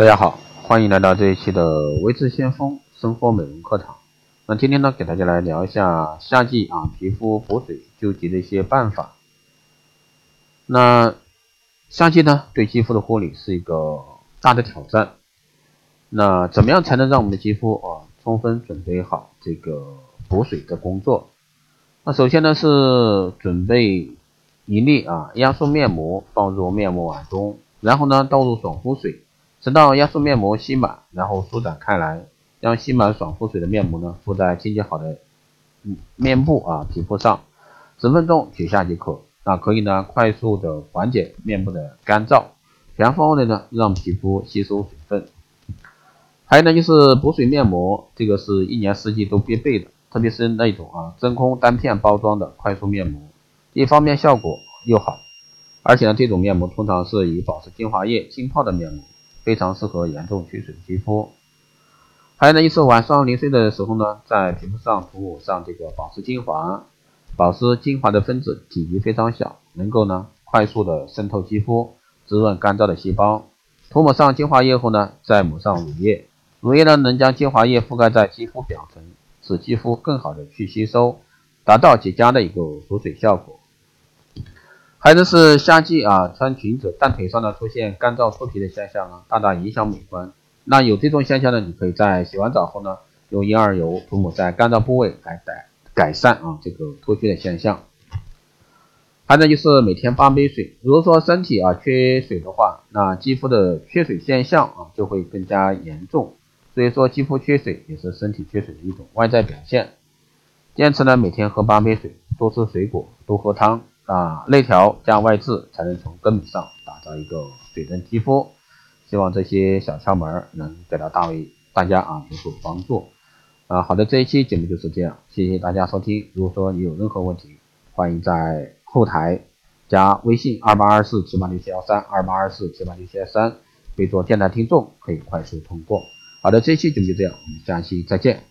大家好，欢迎来到这一期的维持先锋生活美容课堂。那今天呢，给大家来聊一下夏季啊皮肤补水救急的一些办法。那夏季呢，对肌肤的护理是一个大的挑战。那怎么样才能让我们的肌肤啊充分准备好这个补水的工作？那首先呢是准备一粒啊压缩面膜放入面膜碗中，然后呢倒入爽肤水。直到压缩面膜吸满，然后舒展开来，将吸满爽肤水的面膜呢敷在清洁好的面部啊皮肤上，十分钟取下即可。那可以呢快速的缓解面部的干燥，全方位的呢让皮肤吸收水分。还有呢就是补水面膜，这个是一年四季都必备的，特别是那种啊真空单片包装的快速面膜，一方面效果又好，而且呢这种面膜通常是以保湿精华液浸泡的面膜。非常适合严重缺水的肌肤。还有呢，就是晚上临睡的时候呢，在皮肤上涂抹上这个保湿精华。保湿精华的分子体积非常小，能够呢快速的渗透肌肤，滋润干燥的细胞。涂抹上精华液后呢，再抹上乳液。乳液呢能将精华液覆盖在肌肤表层，使肌肤更好的去吸收，达到极佳的一个锁水效果。还有是夏季啊，穿裙子大腿上呢出现干燥脱皮的现象呢，大大影响美观。那有这种现象呢，你可以在洗完澡后呢，用婴儿油涂抹在干燥部位来改改善啊这个脱皮的现象。还有呢就是每天八杯水。如果说身体啊缺水的话，那肌肤的缺水现象啊就会更加严重。所以说肌肤缺水也是身体缺水的一种外在表现。坚持呢每天喝八杯水，多吃水果，多喝汤。啊，内调加外治，才能从根本上打造一个水润肌肤。希望这些小窍门能给到大位大家啊有所帮助。啊，好的，这一期节目就是这样，谢谢大家收听。如果说你有任何问题，欢迎在后台加微信二八二四七八六七幺三二八二四七八六七幺三，备注电台听众，可以快速通过。好的，这一期节目就这样，我们下期再见。